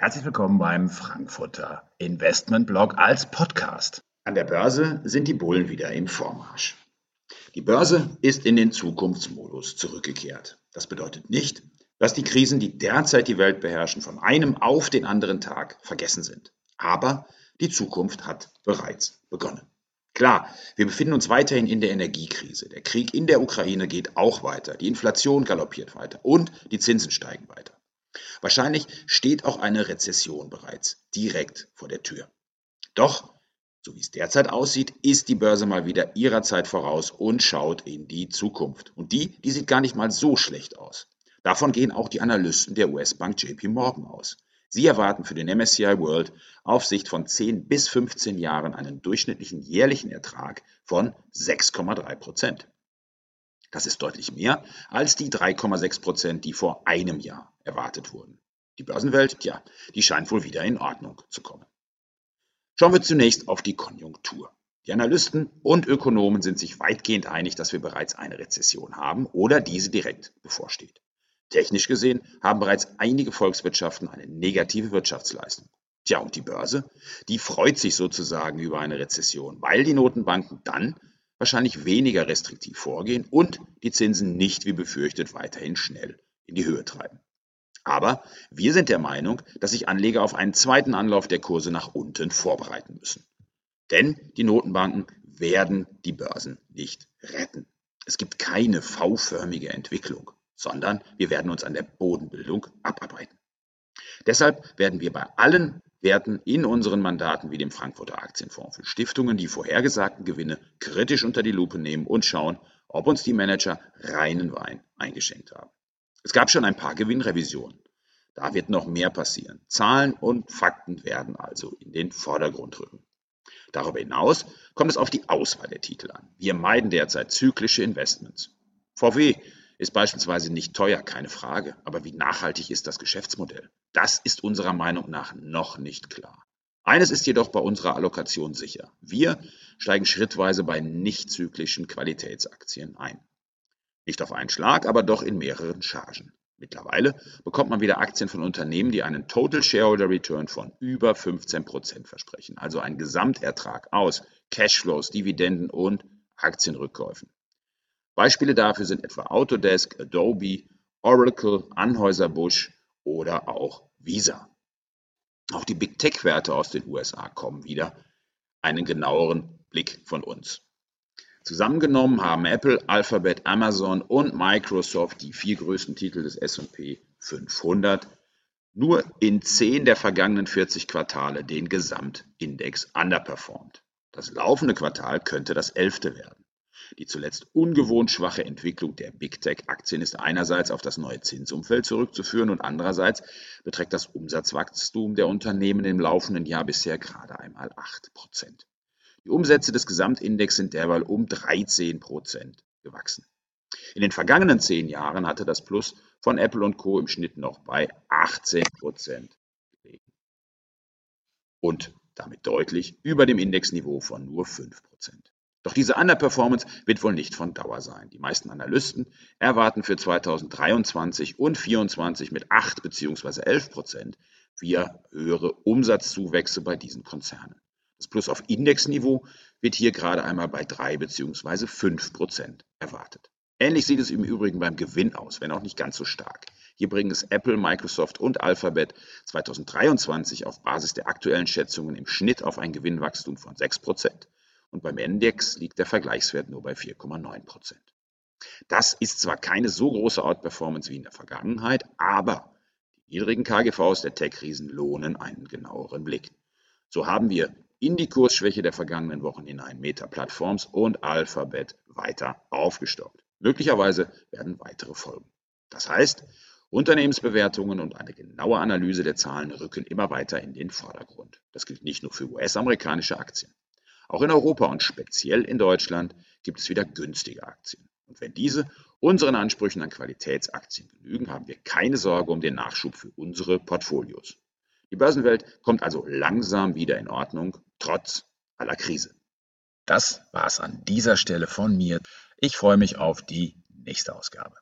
Herzlich willkommen beim Frankfurter Investmentblog als Podcast. An der Börse sind die Bullen wieder im Vormarsch. Die Börse ist in den Zukunftsmodus zurückgekehrt. Das bedeutet nicht, dass die Krisen, die derzeit die Welt beherrschen, von einem auf den anderen Tag vergessen sind. Aber die Zukunft hat bereits begonnen. Klar, wir befinden uns weiterhin in der Energiekrise. Der Krieg in der Ukraine geht auch weiter. Die Inflation galoppiert weiter und die Zinsen steigen weiter. Wahrscheinlich steht auch eine Rezession bereits direkt vor der Tür. Doch, so wie es derzeit aussieht, ist die Börse mal wieder ihrer Zeit voraus und schaut in die Zukunft. Und die, die sieht gar nicht mal so schlecht aus. Davon gehen auch die Analysten der US-Bank JP Morgan aus. Sie erwarten für den MSCI World auf Sicht von 10 bis 15 Jahren einen durchschnittlichen jährlichen Ertrag von 6,3 Prozent. Das ist deutlich mehr als die 3,6 Prozent, die vor einem Jahr erwartet wurden. Die Börsenwelt, tja, die scheint wohl wieder in Ordnung zu kommen. Schauen wir zunächst auf die Konjunktur. Die Analysten und Ökonomen sind sich weitgehend einig, dass wir bereits eine Rezession haben oder diese direkt bevorsteht. Technisch gesehen haben bereits einige Volkswirtschaften eine negative Wirtschaftsleistung. Tja, und die Börse, die freut sich sozusagen über eine Rezession, weil die Notenbanken dann wahrscheinlich weniger restriktiv vorgehen und die Zinsen nicht wie befürchtet weiterhin schnell in die Höhe treiben. Aber wir sind der Meinung, dass sich Anleger auf einen zweiten Anlauf der Kurse nach unten vorbereiten müssen. Denn die Notenbanken werden die Börsen nicht retten. Es gibt keine V-förmige Entwicklung, sondern wir werden uns an der Bodenbildung abarbeiten. Deshalb werden wir bei allen Werten in unseren Mandaten wie dem Frankfurter Aktienfonds für Stiftungen die vorhergesagten Gewinne kritisch unter die Lupe nehmen und schauen, ob uns die Manager reinen Wein eingeschenkt haben. Es gab schon ein paar Gewinnrevisionen. Da wird noch mehr passieren. Zahlen und Fakten werden also in den Vordergrund rücken. Darüber hinaus kommt es auf die Auswahl der Titel an. Wir meiden derzeit zyklische Investments. VW ist beispielsweise nicht teuer, keine Frage. Aber wie nachhaltig ist das Geschäftsmodell? Das ist unserer Meinung nach noch nicht klar. Eines ist jedoch bei unserer Allokation sicher. Wir steigen schrittweise bei nicht zyklischen Qualitätsaktien ein. Nicht auf einen Schlag, aber doch in mehreren Chargen. Mittlerweile bekommt man wieder Aktien von Unternehmen, die einen Total Shareholder Return von über 15 Prozent versprechen, also einen Gesamtertrag aus Cashflows, Dividenden und Aktienrückkäufen. Beispiele dafür sind etwa Autodesk, Adobe, Oracle, Anheuser-Busch oder auch Visa. Auch die Big Tech-Werte aus den USA kommen wieder. Einen genaueren Blick von uns. Zusammengenommen haben Apple, Alphabet, Amazon und Microsoft die vier größten Titel des SP 500 nur in zehn der vergangenen 40 Quartale den Gesamtindex underperformed. Das laufende Quartal könnte das elfte werden. Die zuletzt ungewohnt schwache Entwicklung der Big Tech-Aktien ist einerseits auf das neue Zinsumfeld zurückzuführen und andererseits beträgt das Umsatzwachstum der Unternehmen im laufenden Jahr bisher gerade einmal 8 Prozent. Die Umsätze des Gesamtindex sind derweil um 13 Prozent gewachsen. In den vergangenen zehn Jahren hatte das Plus von Apple und Co. im Schnitt noch bei 18 Prozent gelegen. Und damit deutlich über dem Indexniveau von nur 5 Prozent. Doch diese Underperformance wird wohl nicht von Dauer sein. Die meisten Analysten erwarten für 2023 und 2024 mit 8 bzw. 11 Prozent wieder höhere Umsatzzuwächse bei diesen Konzernen. Das Plus auf Indexniveau wird hier gerade einmal bei 3 bzw. 5 Prozent erwartet. Ähnlich sieht es im Übrigen beim Gewinn aus, wenn auch nicht ganz so stark. Hier bringen es Apple, Microsoft und Alphabet 2023 auf Basis der aktuellen Schätzungen im Schnitt auf ein Gewinnwachstum von 6 Prozent und beim Index liegt der Vergleichswert nur bei 4,9 Prozent. Das ist zwar keine so große Outperformance wie in der Vergangenheit, aber die niedrigen KGVs der Tech-Riesen lohnen einen genaueren Blick. So haben wir in die Kursschwäche der vergangenen Wochen hinein Meta-Plattforms und Alphabet weiter aufgestockt. Möglicherweise werden weitere folgen. Das heißt, Unternehmensbewertungen und eine genaue Analyse der Zahlen rücken immer weiter in den Vordergrund. Das gilt nicht nur für US-amerikanische Aktien. Auch in Europa und speziell in Deutschland gibt es wieder günstige Aktien. Und wenn diese unseren Ansprüchen an Qualitätsaktien genügen, haben wir keine Sorge um den Nachschub für unsere Portfolios. Die Börsenwelt kommt also langsam wieder in Ordnung, trotz aller Krise. Das war's an dieser Stelle von mir. Ich freue mich auf die nächste Ausgabe.